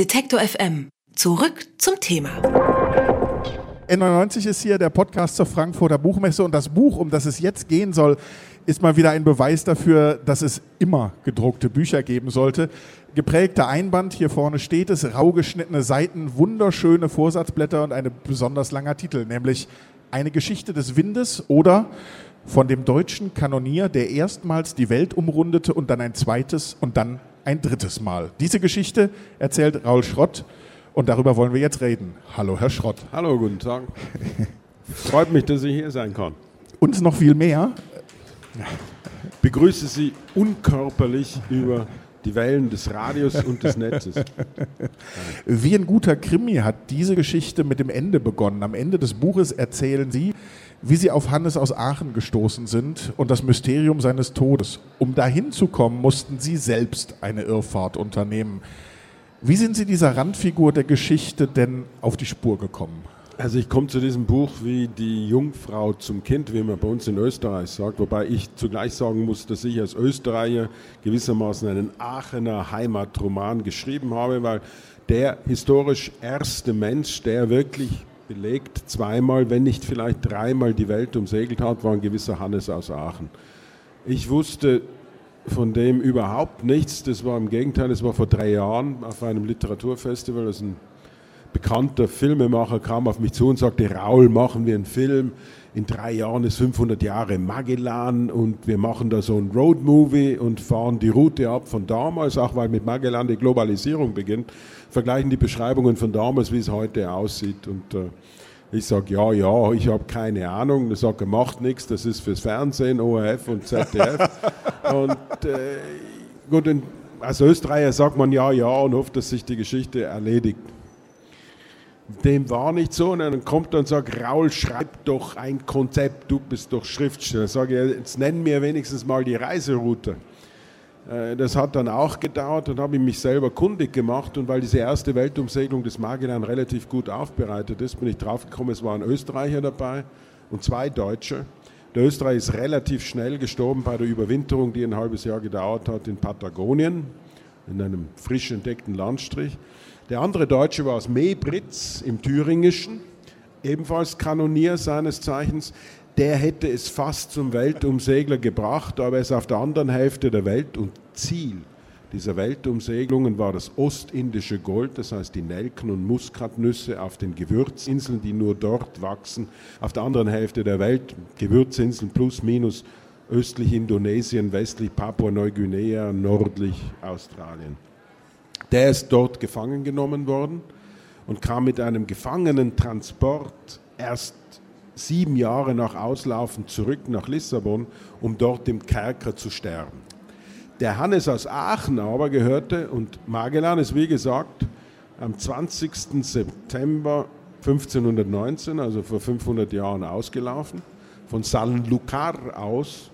Detektor FM. Zurück zum Thema. N99 ist hier der Podcast zur Frankfurter Buchmesse und das Buch, um das es jetzt gehen soll, ist mal wieder ein Beweis dafür, dass es immer gedruckte Bücher geben sollte. Geprägter Einband, hier vorne steht es, rau geschnittene Seiten, wunderschöne Vorsatzblätter und ein besonders langer Titel, nämlich Eine Geschichte des Windes oder von dem deutschen Kanonier, der erstmals die Welt umrundete und dann ein zweites und dann ein drittes Mal. Diese Geschichte erzählt Raul Schrott und darüber wollen wir jetzt reden. Hallo, Herr Schrott. Hallo, guten Tag. Freut mich, dass ich hier sein kann. Uns noch viel mehr. Begrüße Sie unkörperlich über die Wellen des Radios und des Netzes. Wie ein guter Krimi hat diese Geschichte mit dem Ende begonnen. Am Ende des Buches erzählen Sie, wie Sie auf Hannes aus Aachen gestoßen sind und das Mysterium seines Todes. Um dahin zu kommen, mussten Sie selbst eine Irrfahrt unternehmen. Wie sind Sie dieser Randfigur der Geschichte denn auf die Spur gekommen? Also ich komme zu diesem Buch wie die Jungfrau zum Kind, wie man bei uns in Österreich sagt, wobei ich zugleich sagen muss, dass ich als Österreicher gewissermaßen einen Aachener Heimatroman geschrieben habe, weil der historisch erste Mensch, der wirklich belegt zweimal, wenn nicht vielleicht dreimal die Welt umsegelt hat, war ein gewisser Hannes aus Aachen. Ich wusste von dem überhaupt nichts, das war im Gegenteil, das war vor drei Jahren auf einem Literaturfestival, das ein bekannter Filmemacher kam auf mich zu und sagte, Raul, machen wir einen Film. In drei Jahren ist 500 Jahre Magellan und wir machen da so ein Roadmovie und fahren die Route ab von damals, auch weil mit Magellan die Globalisierung beginnt, vergleichen die Beschreibungen von damals, wie es heute aussieht. Und äh, ich sage, ja, ja, ich habe keine Ahnung. Er sagt, er macht nichts, das ist fürs Fernsehen, ORF und ZDF. und äh, gut, als Österreicher sagt man ja, ja und hofft, dass sich die Geschichte erledigt dem war nicht so. Und dann kommt er und sagt, Raul, schreib doch ein Konzept, du bist doch Schriftsteller. Sage ich, jetzt nenn mir wenigstens mal die Reiseroute. Äh, das hat dann auch gedauert und habe ich mich selber kundig gemacht. Und weil diese erste Weltumsegelung des Magellan relativ gut aufbereitet ist, bin ich draufgekommen, es waren Österreicher dabei und zwei Deutsche. Der Österreicher ist relativ schnell gestorben bei der Überwinterung, die ein halbes Jahr gedauert hat in Patagonien, in einem frisch entdeckten Landstrich. Der andere Deutsche war aus Mebritz im Thüringischen, ebenfalls Kanonier seines Zeichens. Der hätte es fast zum Weltumsegler gebracht, aber er ist auf der anderen Hälfte der Welt und Ziel dieser Weltumsegelungen war das ostindische Gold, das heißt die Nelken und Muskatnüsse auf den Gewürzinseln, die nur dort wachsen. Auf der anderen Hälfte der Welt Gewürzinseln plus minus östlich Indonesien, westlich Papua-Neuguinea, nördlich Australien. Der ist dort gefangen genommen worden und kam mit einem Gefangenentransport erst sieben Jahre nach Auslaufen zurück nach Lissabon, um dort im Kerker zu sterben. Der Hannes aus Aachen aber gehörte, und Magellan ist wie gesagt am 20. September 1519, also vor 500 Jahren, ausgelaufen, von San Lucar aus,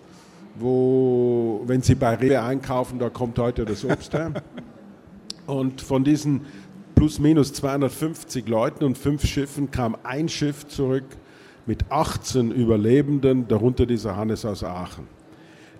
wo, wenn Sie bei Rewe einkaufen, da kommt heute das Obst her. Und von diesen plus minus 250 Leuten und fünf Schiffen kam ein Schiff zurück mit 18 Überlebenden, darunter dieser Hannes aus Aachen.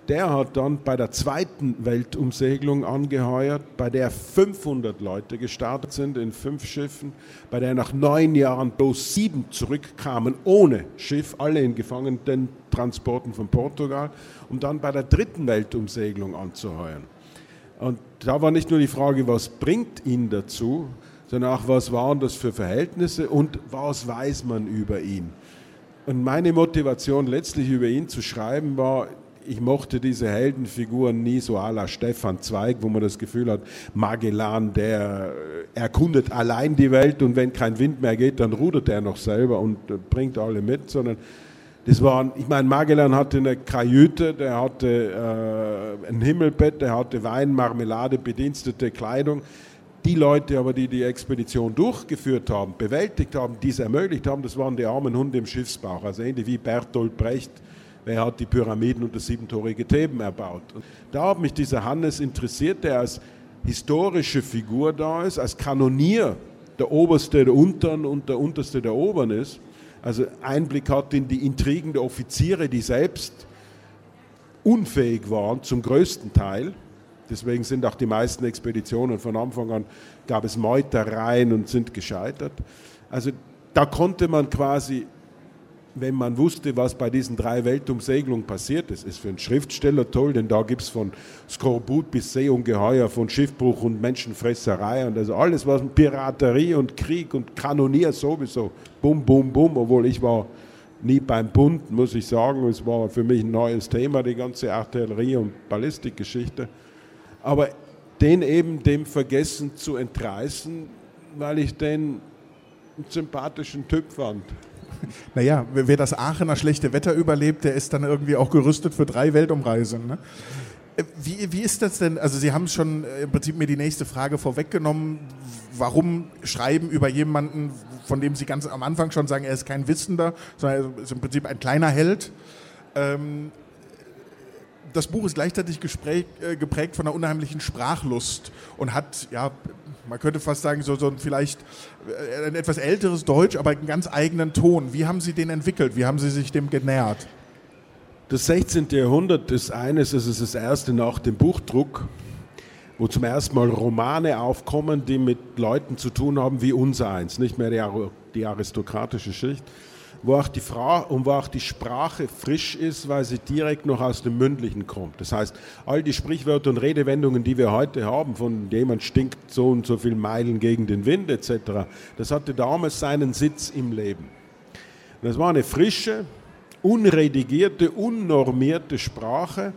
Der hat dann bei der zweiten Weltumsegelung angeheuert, bei der 500 Leute gestartet sind in fünf Schiffen, bei der nach neun Jahren bloß sieben zurückkamen ohne Schiff, alle in Gefangenentransporten von Portugal, um dann bei der dritten Weltumsegelung anzuheuern. Und da war nicht nur die Frage, was bringt ihn dazu, sondern auch, was waren das für Verhältnisse und was weiß man über ihn. Und meine Motivation letztlich über ihn zu schreiben war, ich mochte diese Heldenfiguren nie so à la Stefan Zweig, wo man das Gefühl hat, Magellan, der erkundet allein die Welt und wenn kein Wind mehr geht, dann rudert er noch selber und bringt alle mit, sondern das waren, ich meine, Magellan hatte eine Kajüte, der hatte äh, ein Himmelbett, der hatte Wein, Marmelade, bedienstete Kleidung. Die Leute aber, die die Expedition durchgeführt haben, bewältigt haben, die es ermöglicht haben, das waren die armen Hunde im Schiffsbauch. Also ähnlich wie Bertolt Brecht, wer hat die Pyramiden und das siebentorige Theben erbaut. Und da hat mich dieser Hannes interessiert, der als historische Figur da ist, als Kanonier der Oberste der Untern und der Unterste der Obern ist also Einblick hat in die Intrigen der Offiziere, die selbst unfähig waren zum größten Teil, Deswegen sind auch die meisten Expeditionen von Anfang an, gab es Meutereien und sind gescheitert. Also da konnte man quasi, wenn man wusste, was bei diesen drei Weltumsegelungen passiert ist, ist für einen Schriftsteller toll, denn da gibt es von Skorbut bis Seeungeheuer, von Schiffbruch und Menschenfresserei und also alles, was Piraterie und Krieg und Kanonier sowieso, bum, bum, bum, obwohl ich war nie beim Bund, muss ich sagen. Es war für mich ein neues Thema, die ganze Artillerie- und Ballistikgeschichte. Aber den eben dem Vergessen zu entreißen, weil ich den einen sympathischen Typ fand. Naja, wer das Aachener schlechte Wetter überlebt, der ist dann irgendwie auch gerüstet für drei Weltumreisen. Ne? Äh, wie, wie ist das denn? Also Sie haben schon äh, im Prinzip mir die nächste Frage vorweggenommen. Warum schreiben über jemanden, von dem Sie ganz am Anfang schon sagen, er ist kein Wissender, sondern er ist im Prinzip ein kleiner Held? Ähm, das Buch ist gleichzeitig äh, geprägt von einer unheimlichen Sprachlust und hat, ja, man könnte fast sagen, so, so vielleicht ein etwas älteres Deutsch, aber einen ganz eigenen Ton. Wie haben Sie den entwickelt? Wie haben Sie sich dem genähert? Das 16. Jahrhundert ist eines, es ist das erste nach dem Buchdruck, wo zum ersten Mal Romane aufkommen, die mit Leuten zu tun haben wie unser eins, nicht mehr die, aristokratische Schicht, wo auch die Frau und wo auch die Sprache frisch ist, weil sie direkt noch aus dem Mündlichen kommt. Das heißt, all die Sprichwörter und Redewendungen, die wir heute haben, von jemand stinkt so und so viele Meilen gegen den Wind etc., das hatte damals seinen Sitz im Leben. Das war eine frische, unredigierte, unnormierte Sprache,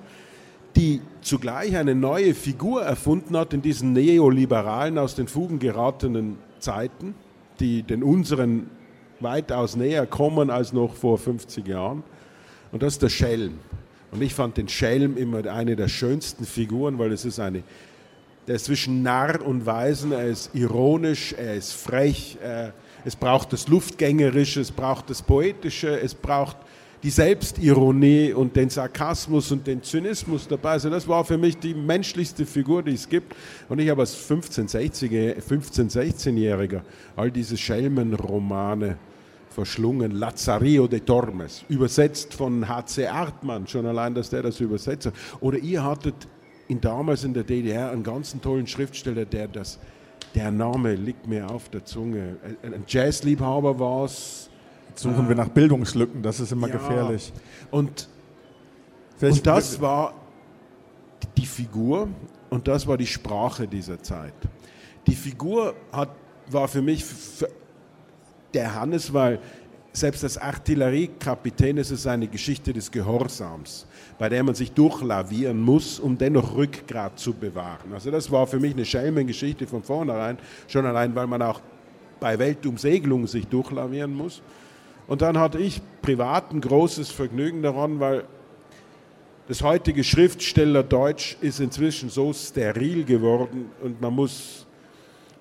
die zugleich eine neue Figur erfunden hat in diesen neoliberalen, aus den Fugen geratenen Zeiten, die den unseren weitaus näher kommen als noch vor 50 Jahren. Und das ist der Schelm. Und ich fand den Schelm immer eine der schönsten Figuren, weil es ist eine, der ist zwischen Narr und Weisen, er ist ironisch, er ist frech, er, es braucht das Luftgängerische, es braucht das Poetische, es braucht die Selbstironie und den Sarkasmus und den Zynismus dabei. Also das war für mich die menschlichste Figur, die es gibt. Und ich habe als 15, 16-Jähriger all diese Schelmenromane verschlungen. Lazzario de Tormes, übersetzt von H.C. Artmann, schon allein, dass der das übersetzt hat. Oder ihr hattet in, damals in der DDR einen ganz tollen Schriftsteller, der das, der Name liegt mir auf der Zunge. Ein Jazzliebhaber war es, suchen wir nach Bildungslücken, das ist immer ja. gefährlich. Und, und das war die Figur und das war die Sprache dieser Zeit. Die Figur hat, war für mich der Hannes, weil selbst als Artilleriekapitän ist es eine Geschichte des Gehorsams, bei der man sich durchlavieren muss, um dennoch Rückgrat zu bewahren. Also das war für mich eine Schelmengeschichte von vornherein, schon allein, weil man auch bei Weltumsegelungen sich durchlavieren muss. Und dann hatte ich privat ein großes Vergnügen daran, weil das heutige Schriftstellerdeutsch ist inzwischen so steril geworden und man muss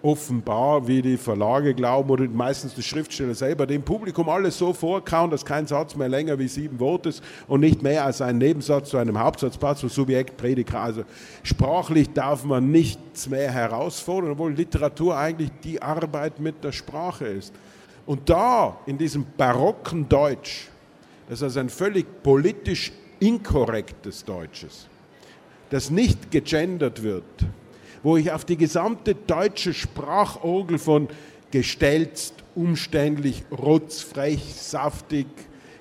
offenbar, wie die Verlage glauben oder meistens die Schriftsteller selber, dem Publikum alles so vorkauen, dass kein Satz mehr länger wie sieben Worte ist und nicht mehr als ein Nebensatz zu einem Hauptsatz passt, so Subjekt, Prediger. Also sprachlich darf man nichts mehr herausfordern, obwohl Literatur eigentlich die Arbeit mit der Sprache ist. Und da, in diesem barocken Deutsch, das ist also ein völlig politisch inkorrektes Deutsches, das nicht gegendert wird, wo ich auf die gesamte deutsche Sprachorgel von gestelzt, umständlich, rotzfrech, saftig,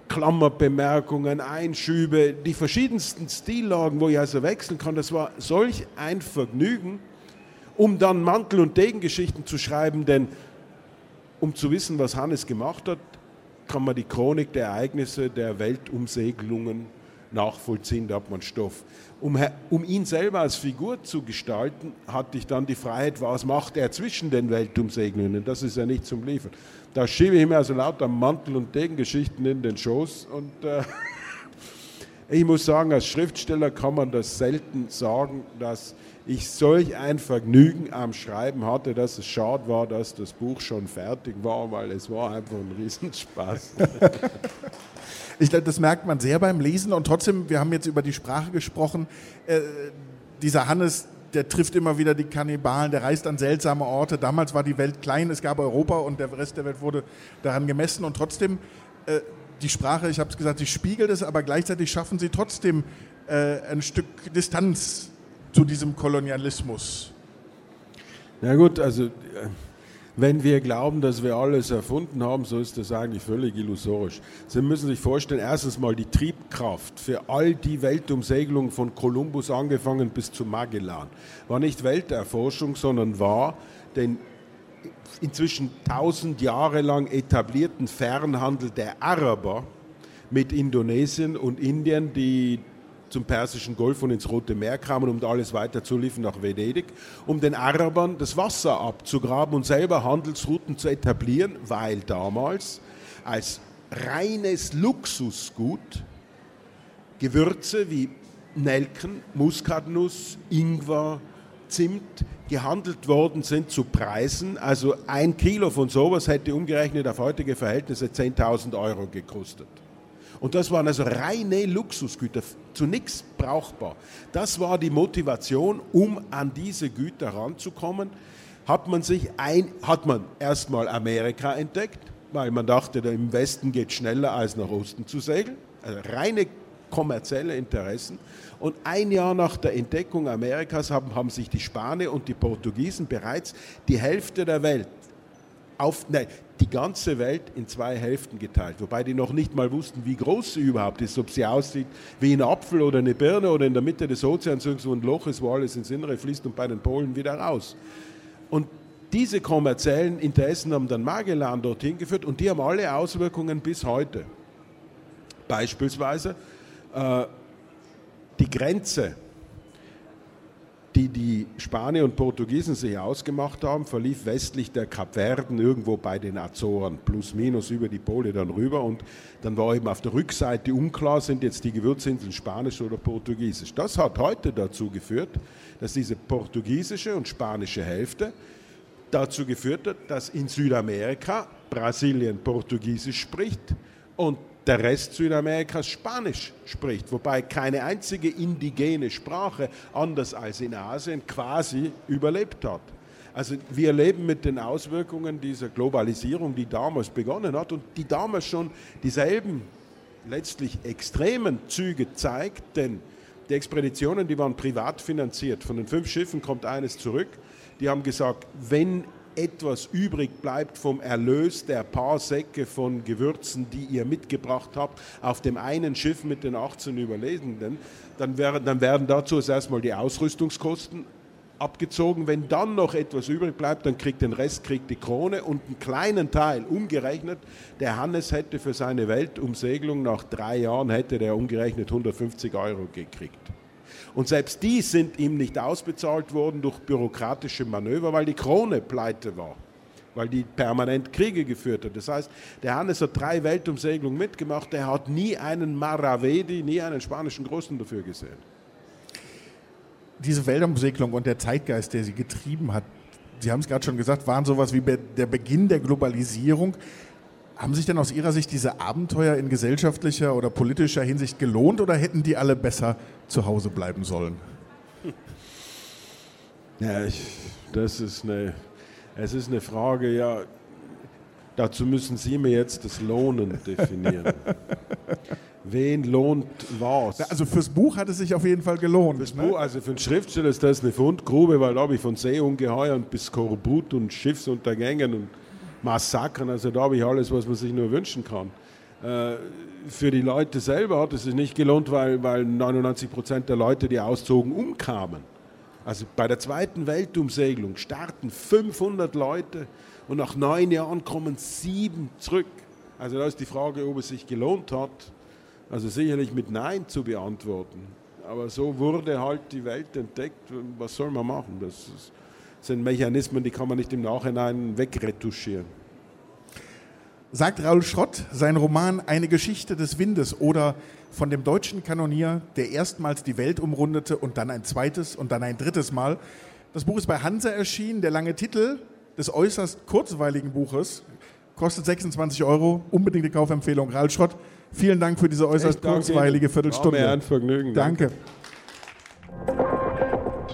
Klammerbemerkungen, Einschübe, die verschiedensten Stillagen, wo ich also wechseln kann, das war solch ein Vergnügen, um dann Mantel- und Degengeschichten zu schreiben, denn um zu wissen, was Hannes gemacht hat, kann man die Chronik der Ereignisse der Weltumsegelungen nachvollziehen, da hat man Stoff. Um, um, ihn selber als Figur zu gestalten, hatte ich dann die Freiheit, was macht er zwischen den Weltumsegelungen? Das ist ja nicht zum Liefern. Da schiebe ich mir also lauter Mantel- und Degengeschichten in den Schoß und äh, ich muss sagen, als Schriftsteller kann man das selten sagen, dass ich solch ein Vergnügen am Schreiben hatte, dass es schade war, dass das Buch schon fertig war, weil es war einfach ein Riesenspaß. ich glaube, das merkt man sehr beim Lesen und trotzdem, wir haben jetzt über die Sprache gesprochen. Äh, dieser Hannes, der trifft immer wieder die Kannibalen, der reist an seltsame Orte. Damals war die Welt klein, es gab Europa und der Rest der Welt wurde daran gemessen und trotzdem äh, die Sprache, ich habe es gesagt, sie spiegelt es, aber gleichzeitig schaffen sie trotzdem äh, ein Stück Distanz zu diesem Kolonialismus? Na gut, also äh, wenn wir glauben, dass wir alles erfunden haben, so ist das eigentlich völlig illusorisch. Sie müssen sich vorstellen, erstens mal die Triebkraft für all die Weltumsegelungen von Kolumbus angefangen bis zu Magellan war nicht Welterforschung, sondern war den inzwischen tausend Jahre lang etablierten Fernhandel der Araber mit Indonesien und Indien, die zum Persischen Golf und ins Rote Meer kamen, um alles weiter zu nach Venedig, um den Arabern das Wasser abzugraben und selber Handelsrouten zu etablieren, weil damals als reines Luxusgut Gewürze wie Nelken, Muskatnuss, Ingwer, Zimt gehandelt worden sind zu Preisen. Also ein Kilo von sowas hätte umgerechnet auf heutige Verhältnisse 10.000 Euro gekostet. Und das waren also reine Luxusgüter, zu nichts brauchbar. Das war die Motivation, um an diese Güter ranzukommen. Hat man sich ein, hat man erstmal Amerika entdeckt, weil man dachte, im Westen geht schneller als nach Osten zu segeln. Also reine kommerzielle Interessen. Und ein Jahr nach der Entdeckung Amerikas haben, haben sich die Spanier und die Portugiesen bereits die Hälfte der Welt auf, nein, die ganze Welt in zwei Hälften geteilt, wobei die noch nicht mal wussten, wie groß sie überhaupt ist, ob sie aussieht wie ein Apfel oder eine Birne oder in der Mitte des Ozeans irgendwo ein Loch ist, wo alles ins Innere fließt und bei den Polen wieder raus. Und diese kommerziellen Interessen haben dann Magellan dorthin geführt und die haben alle Auswirkungen bis heute. Beispielsweise die Grenze die die Spanier und Portugiesen sich ausgemacht haben, verlief westlich der Kapverden irgendwo bei den Azoren, plus minus über die Pole dann rüber. Und dann war eben auf der Rückseite unklar, sind jetzt die Gewürzinseln spanisch oder portugiesisch. Das hat heute dazu geführt, dass diese portugiesische und spanische Hälfte dazu geführt hat, dass in Südamerika Brasilien Portugiesisch spricht und der Rest Südamerikas Spanisch spricht, wobei keine einzige indigene Sprache, anders als in Asien, quasi überlebt hat. Also wir leben mit den Auswirkungen dieser Globalisierung, die damals begonnen hat und die damals schon dieselben letztlich extremen Züge zeigt, denn die Expeditionen, die waren privat finanziert. Von den fünf Schiffen kommt eines zurück. Die haben gesagt, wenn etwas übrig bleibt vom Erlös der paar Säcke von Gewürzen, die ihr mitgebracht habt, auf dem einen Schiff mit den 18 Überlebenden, dann, wär, dann werden dazu erstmal die Ausrüstungskosten abgezogen. Wenn dann noch etwas übrig bleibt, dann kriegt den Rest kriegt die Krone und einen kleinen Teil umgerechnet. Der Hannes hätte für seine Weltumsegelung nach drei Jahren hätte der umgerechnet 150 Euro gekriegt. Und selbst die sind ihm nicht ausbezahlt worden durch bürokratische Manöver, weil die Krone pleite war, weil die permanent Kriege geführt hat. Das heißt, der Hannes hat drei Weltumsegelungen mitgemacht, er hat nie einen Maravedi, nie einen spanischen Großen dafür gesehen. Diese Weltumsegelung und der Zeitgeist, der sie getrieben hat, Sie haben es gerade schon gesagt, waren sowas wie der Beginn der Globalisierung. Haben sich denn aus Ihrer Sicht diese Abenteuer in gesellschaftlicher oder politischer Hinsicht gelohnt oder hätten die alle besser zu Hause bleiben sollen? Ja, ich, das ist eine, es ist eine Frage, ja, dazu müssen Sie mir jetzt das Lohnen definieren. Wen lohnt was? Also fürs Buch hat es sich auf jeden Fall gelohnt. Fürs ne? Buch, also für einen Schriftsteller ist das eine Fundgrube, weil da habe ich von Seeungeheuern bis Skorbut und Schiffsuntergängen und Massakern. Also da habe ich alles, was man sich nur wünschen kann. Äh, für die Leute selber hat es sich nicht gelohnt, weil, weil 99 Prozent der Leute, die auszogen, umkamen. Also bei der zweiten Weltumsegelung starten 500 Leute und nach neun Jahren kommen sieben zurück. Also da ist die Frage, ob es sich gelohnt hat. Also sicherlich mit Nein zu beantworten. Aber so wurde halt die Welt entdeckt. Was soll man machen? Das ist, sind Mechanismen, die kann man nicht im Nachhinein wegretuschieren. Sagt Raul Schrott, sein Roman Eine Geschichte des Windes oder von dem deutschen Kanonier, der erstmals die Welt umrundete und dann ein zweites und dann ein drittes Mal. Das Buch ist bei Hansa erschienen. Der lange Titel des äußerst kurzweiligen Buches kostet 26 Euro. Unbedingte Kaufempfehlung. Raul Schrott, vielen Dank für diese äußerst kurzweilige Viertelstunde. War mir ein Vergnügen. Danke. danke.